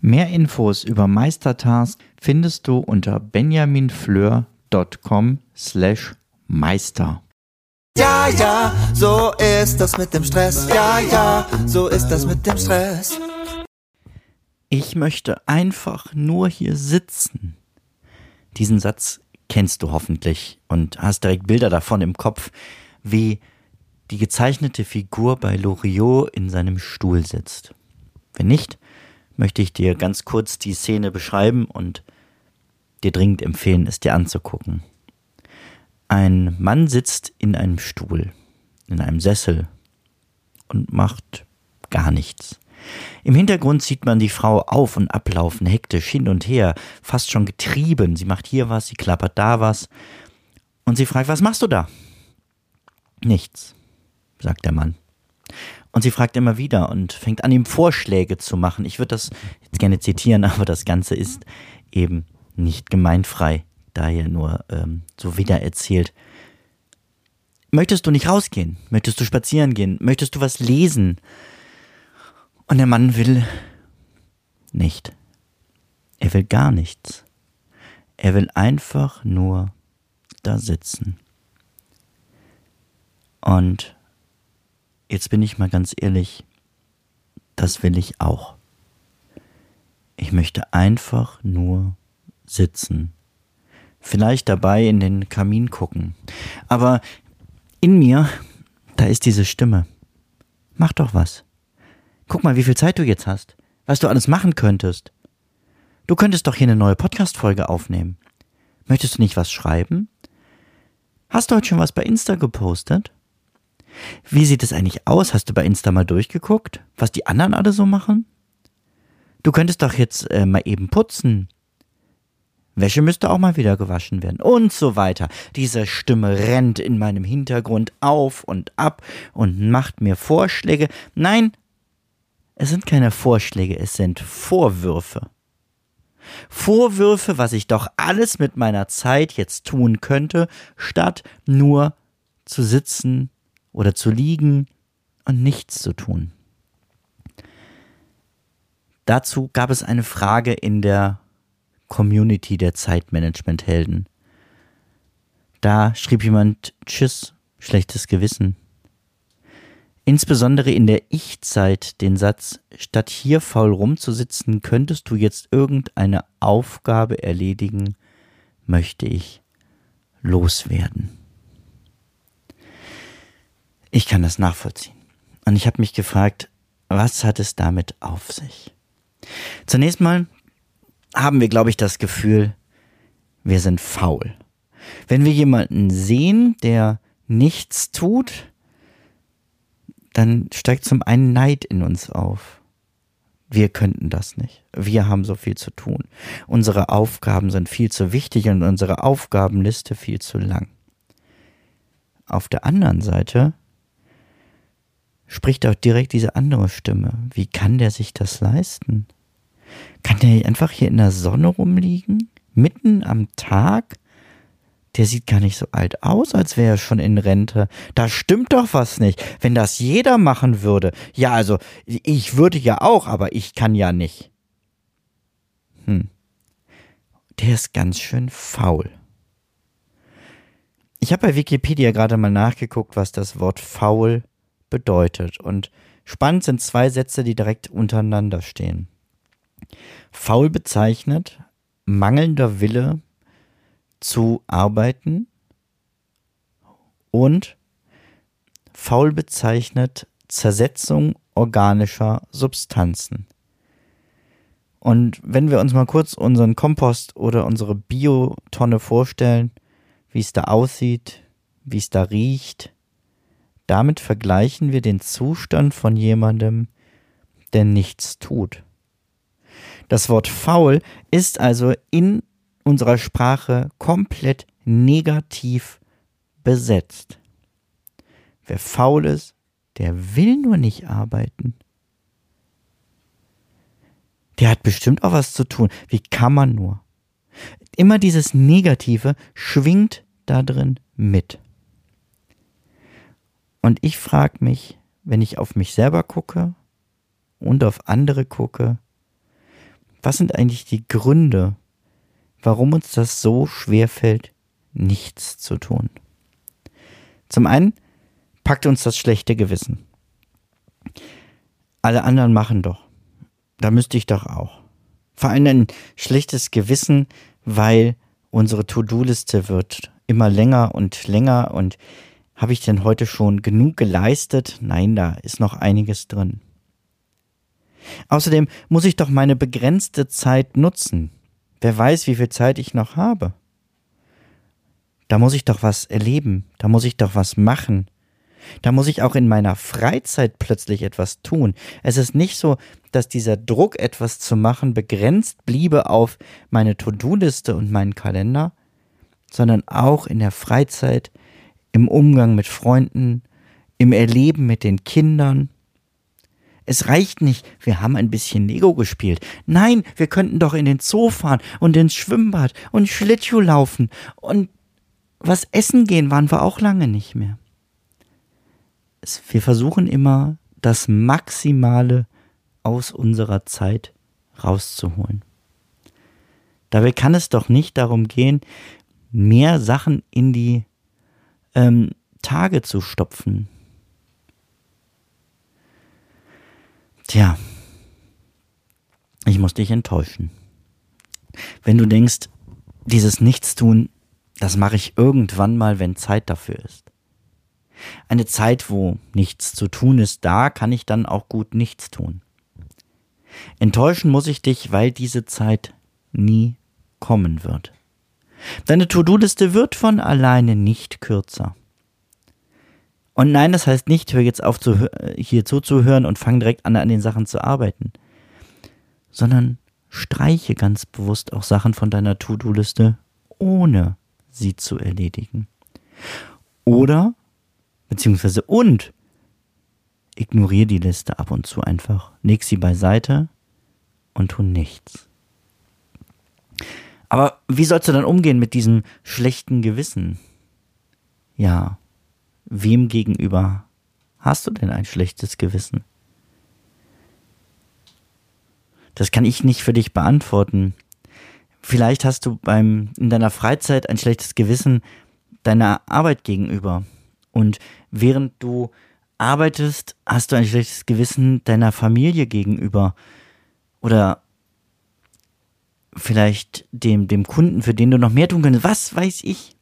Mehr Infos über Meistertask findest du unter benjaminfleur.com slash meister. Ja, ja, so ist das mit dem Stress. Ja, ja, so ist das mit dem Stress. Ich möchte einfach nur hier sitzen. Diesen Satz kennst du hoffentlich und hast direkt Bilder davon im Kopf, wie die gezeichnete Figur bei Loriot in seinem Stuhl sitzt. Wenn nicht, möchte ich dir ganz kurz die Szene beschreiben und dir dringend empfehlen, es dir anzugucken. Ein Mann sitzt in einem Stuhl, in einem Sessel und macht gar nichts. Im Hintergrund sieht man die Frau auf und ablaufen, hektisch hin und her, fast schon getrieben. Sie macht hier was, sie klappert da was. Und sie fragt, was machst du da? Nichts, sagt der Mann. Und sie fragt immer wieder und fängt an, ihm Vorschläge zu machen. Ich würde das jetzt gerne zitieren, aber das Ganze ist eben nicht gemeinfrei daher nur ähm, so wieder erzählt. Möchtest du nicht rausgehen? Möchtest du spazieren gehen? Möchtest du was lesen? Und der Mann will nicht. Er will gar nichts. Er will einfach nur da sitzen. Und jetzt bin ich mal ganz ehrlich, das will ich auch. Ich möchte einfach nur sitzen vielleicht dabei in den Kamin gucken. Aber in mir, da ist diese Stimme. Mach doch was. Guck mal, wie viel Zeit du jetzt hast. Was du alles machen könntest. Du könntest doch hier eine neue Podcast-Folge aufnehmen. Möchtest du nicht was schreiben? Hast du heute schon was bei Insta gepostet? Wie sieht es eigentlich aus? Hast du bei Insta mal durchgeguckt, was die anderen alle so machen? Du könntest doch jetzt äh, mal eben putzen Wäsche müsste auch mal wieder gewaschen werden und so weiter. Diese Stimme rennt in meinem Hintergrund auf und ab und macht mir Vorschläge. Nein, es sind keine Vorschläge, es sind Vorwürfe. Vorwürfe, was ich doch alles mit meiner Zeit jetzt tun könnte, statt nur zu sitzen oder zu liegen und nichts zu tun. Dazu gab es eine Frage in der Community der Zeitmanagement-Helden. Da schrieb jemand Tschüss, schlechtes Gewissen. Insbesondere in der Ich-Zeit den Satz, statt hier faul rumzusitzen, könntest du jetzt irgendeine Aufgabe erledigen, möchte ich loswerden. Ich kann das nachvollziehen. Und ich habe mich gefragt, was hat es damit auf sich? Zunächst mal haben wir, glaube ich, das Gefühl, wir sind faul. Wenn wir jemanden sehen, der nichts tut, dann steigt zum einen Neid in uns auf. Wir könnten das nicht. Wir haben so viel zu tun. Unsere Aufgaben sind viel zu wichtig und unsere Aufgabenliste viel zu lang. Auf der anderen Seite spricht auch direkt diese andere Stimme. Wie kann der sich das leisten? Kann der einfach hier in der Sonne rumliegen? Mitten am Tag? Der sieht gar nicht so alt aus, als wäre er schon in Rente. Da stimmt doch was nicht. Wenn das jeder machen würde. Ja, also, ich würde ja auch, aber ich kann ja nicht. Hm. Der ist ganz schön faul. Ich habe bei Wikipedia gerade mal nachgeguckt, was das Wort faul bedeutet. Und spannend sind zwei Sätze, die direkt untereinander stehen. Faul bezeichnet mangelnder Wille zu arbeiten und faul bezeichnet Zersetzung organischer Substanzen. Und wenn wir uns mal kurz unseren Kompost oder unsere Biotonne vorstellen, wie es da aussieht, wie es da riecht, damit vergleichen wir den Zustand von jemandem, der nichts tut. Das Wort faul ist also in unserer Sprache komplett negativ besetzt. Wer faul ist, der will nur nicht arbeiten. Der hat bestimmt auch was zu tun. Wie kann man nur? Immer dieses Negative schwingt da drin mit. Und ich frage mich, wenn ich auf mich selber gucke und auf andere gucke, was sind eigentlich die Gründe, warum uns das so schwer fällt, nichts zu tun? Zum einen packt uns das schlechte Gewissen. Alle anderen machen doch. Da müsste ich doch auch. Vor allem ein schlechtes Gewissen, weil unsere To-Do-Liste wird immer länger und länger und habe ich denn heute schon genug geleistet? Nein, da ist noch einiges drin. Außerdem muss ich doch meine begrenzte Zeit nutzen. Wer weiß, wie viel Zeit ich noch habe. Da muss ich doch was erleben, da muss ich doch was machen. Da muss ich auch in meiner Freizeit plötzlich etwas tun. Es ist nicht so, dass dieser Druck, etwas zu machen, begrenzt bliebe auf meine To-Do-Liste und meinen Kalender, sondern auch in der Freizeit, im Umgang mit Freunden, im Erleben mit den Kindern. Es reicht nicht, wir haben ein bisschen Lego gespielt. Nein, wir könnten doch in den Zoo fahren und ins Schwimmbad und Schlittschuh laufen und was essen gehen waren wir auch lange nicht mehr. Wir versuchen immer das Maximale aus unserer Zeit rauszuholen. Dabei kann es doch nicht darum gehen, mehr Sachen in die ähm, Tage zu stopfen. Tja, ich muss dich enttäuschen. Wenn du denkst, dieses Nichtstun, das mache ich irgendwann mal, wenn Zeit dafür ist. Eine Zeit, wo nichts zu tun ist, da kann ich dann auch gut nichts tun. Enttäuschen muss ich dich, weil diese Zeit nie kommen wird. Deine To-Do-Liste wird von alleine nicht kürzer. Und nein, das heißt nicht, hör jetzt auf, zu, hier zuzuhören und fang direkt an, an den Sachen zu arbeiten. Sondern streiche ganz bewusst auch Sachen von deiner To-Do-Liste, ohne sie zu erledigen. Oder, beziehungsweise und, ignoriere die Liste ab und zu einfach. Leg sie beiseite und tu nichts. Aber wie sollst du dann umgehen mit diesem schlechten Gewissen? Ja, wem gegenüber hast du denn ein schlechtes Gewissen? Das kann ich nicht für dich beantworten. Vielleicht hast du beim, in deiner Freizeit ein schlechtes Gewissen deiner Arbeit gegenüber. Und während du arbeitest, hast du ein schlechtes Gewissen deiner Familie gegenüber. Oder vielleicht dem, dem Kunden, für den du noch mehr tun könntest. Was weiß ich?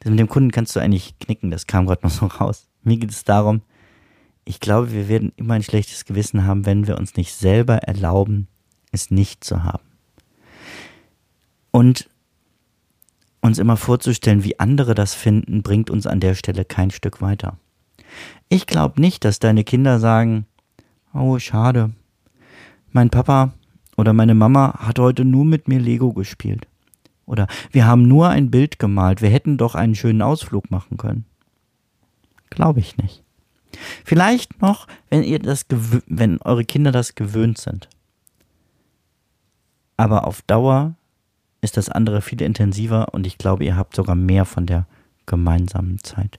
Das mit dem Kunden kannst du eigentlich knicken, das kam gerade noch so raus. Mir geht es darum, ich glaube, wir werden immer ein schlechtes Gewissen haben, wenn wir uns nicht selber erlauben, es nicht zu haben. Und uns immer vorzustellen, wie andere das finden, bringt uns an der Stelle kein Stück weiter. Ich glaube nicht, dass deine Kinder sagen, oh, schade, mein Papa oder meine Mama hat heute nur mit mir Lego gespielt. Oder wir haben nur ein Bild gemalt, wir hätten doch einen schönen Ausflug machen können. Glaube ich nicht. Vielleicht noch, wenn ihr das wenn eure Kinder das gewöhnt sind. Aber auf Dauer ist das andere viel intensiver und ich glaube, ihr habt sogar mehr von der gemeinsamen Zeit.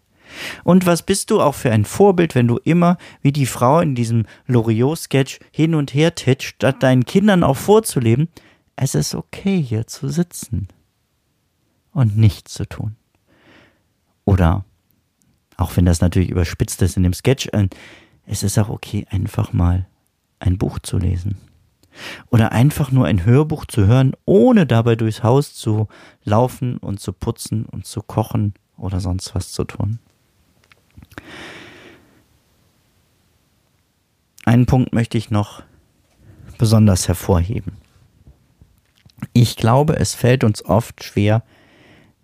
Und was bist du auch für ein Vorbild, wenn du immer wie die Frau in diesem Loriot-Sketch hin und her titscht, statt deinen Kindern auch vorzuleben, es ist okay, hier zu sitzen und nichts zu tun. Oder, auch wenn das natürlich überspitzt ist in dem Sketch, äh, es ist auch okay, einfach mal ein Buch zu lesen. Oder einfach nur ein Hörbuch zu hören, ohne dabei durchs Haus zu laufen und zu putzen und zu kochen oder sonst was zu tun. Einen Punkt möchte ich noch besonders hervorheben. Ich glaube, es fällt uns oft schwer,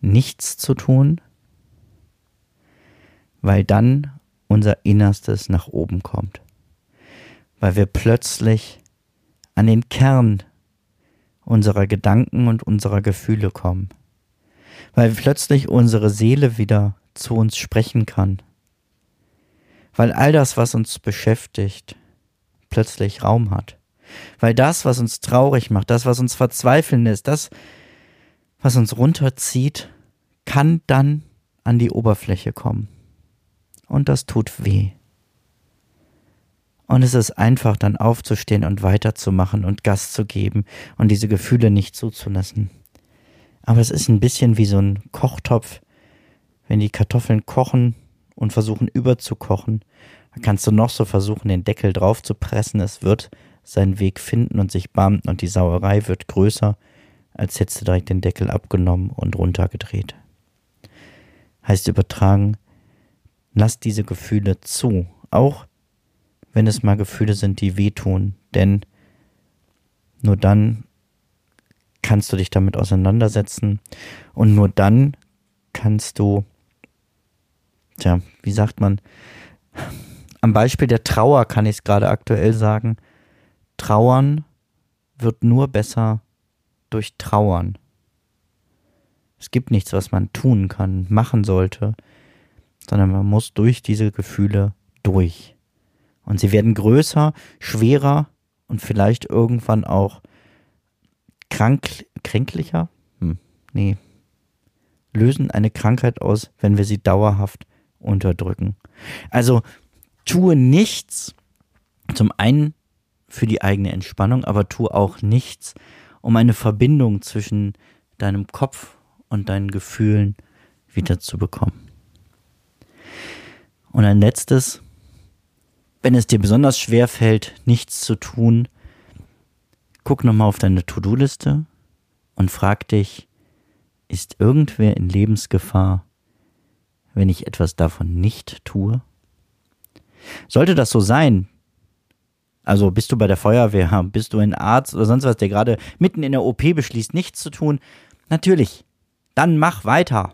nichts zu tun, weil dann unser Innerstes nach oben kommt. Weil wir plötzlich an den Kern unserer Gedanken und unserer Gefühle kommen. Weil plötzlich unsere Seele wieder zu uns sprechen kann. Weil all das, was uns beschäftigt, plötzlich Raum hat. Weil das, was uns traurig macht, das, was uns verzweifeln lässt, das, was uns runterzieht, kann dann an die Oberfläche kommen. Und das tut weh. Und es ist einfach dann aufzustehen und weiterzumachen und Gas zu geben und diese Gefühle nicht zuzulassen. Aber es ist ein bisschen wie so ein Kochtopf. Wenn die Kartoffeln kochen und versuchen überzukochen, dann kannst du noch so versuchen, den Deckel drauf zu pressen. Es wird seinen Weg finden und sich bahnen und die Sauerei wird größer, als hättest du direkt den Deckel abgenommen und runtergedreht. Heißt übertragen, lass diese Gefühle zu, auch wenn es mal Gefühle sind, die wehtun, denn nur dann kannst du dich damit auseinandersetzen und nur dann kannst du, tja, wie sagt man, am Beispiel der Trauer kann ich es gerade aktuell sagen, Trauern wird nur besser durch Trauern. Es gibt nichts, was man tun kann, machen sollte, sondern man muss durch diese Gefühle durch. Und sie werden größer, schwerer und vielleicht irgendwann auch krank, kränklicher? Hm, nee. Lösen eine Krankheit aus, wenn wir sie dauerhaft unterdrücken. Also tue nichts, zum einen für die eigene Entspannung, aber tue auch nichts, um eine Verbindung zwischen deinem Kopf und deinen Gefühlen wiederzubekommen. Und ein letztes, wenn es dir besonders schwer fällt, nichts zu tun, guck nochmal auf deine To-Do-Liste und frag dich, ist irgendwer in Lebensgefahr, wenn ich etwas davon nicht tue? Sollte das so sein, also bist du bei der Feuerwehr, bist du ein Arzt oder sonst was, der gerade mitten in der OP beschließt, nichts zu tun, natürlich, dann mach weiter.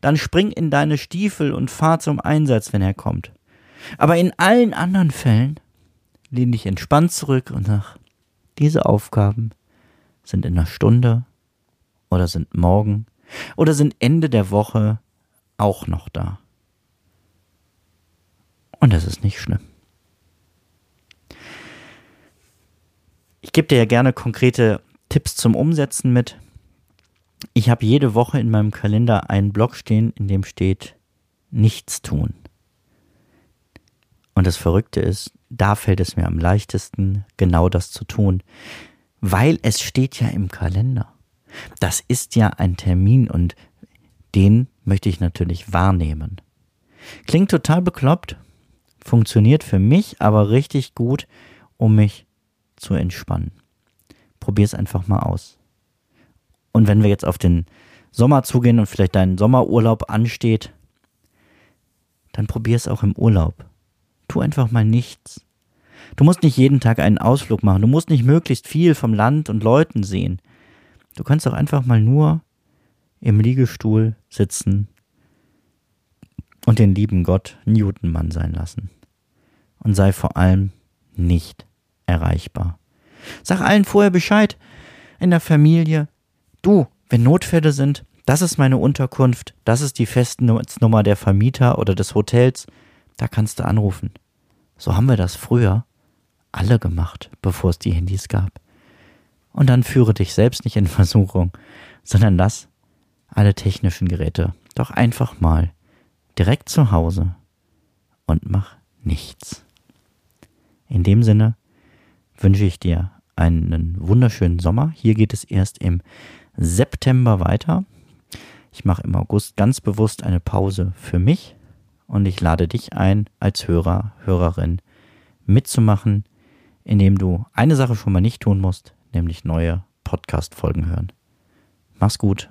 Dann spring in deine Stiefel und fahr zum Einsatz, wenn er kommt. Aber in allen anderen Fällen lehn dich entspannt zurück und sag, diese Aufgaben sind in einer Stunde oder sind morgen oder sind Ende der Woche auch noch da. Und das ist nicht schlimm. Ich gebe dir ja gerne konkrete Tipps zum Umsetzen mit. Ich habe jede Woche in meinem Kalender einen Blog stehen, in dem steht nichts tun. Und das Verrückte ist, da fällt es mir am leichtesten, genau das zu tun, weil es steht ja im Kalender. Das ist ja ein Termin und den möchte ich natürlich wahrnehmen. Klingt total bekloppt, funktioniert für mich aber richtig gut, um mich zu entspannen. Probier es einfach mal aus. Und wenn wir jetzt auf den Sommer zugehen und vielleicht dein Sommerurlaub ansteht, dann probier es auch im Urlaub. Tu einfach mal nichts. Du musst nicht jeden Tag einen Ausflug machen. Du musst nicht möglichst viel vom Land und Leuten sehen. Du kannst auch einfach mal nur im Liegestuhl sitzen und den lieben Gott Newtonmann sein lassen. Und sei vor allem nicht erreichbar. Sag allen vorher Bescheid in der Familie. Du, wenn Notfälle sind, das ist meine Unterkunft, das ist die Festnetznummer der Vermieter oder des Hotels, da kannst du anrufen. So haben wir das früher alle gemacht, bevor es die Handys gab. Und dann führe dich selbst nicht in Versuchung, sondern lass alle technischen Geräte doch einfach mal direkt zu Hause und mach nichts. In dem Sinne wünsche ich dir einen wunderschönen Sommer. Hier geht es erst im September weiter. Ich mache im August ganz bewusst eine Pause für mich und ich lade dich ein, als Hörer, Hörerin mitzumachen, indem du eine Sache schon mal nicht tun musst, nämlich neue Podcast-Folgen hören. Mach's gut,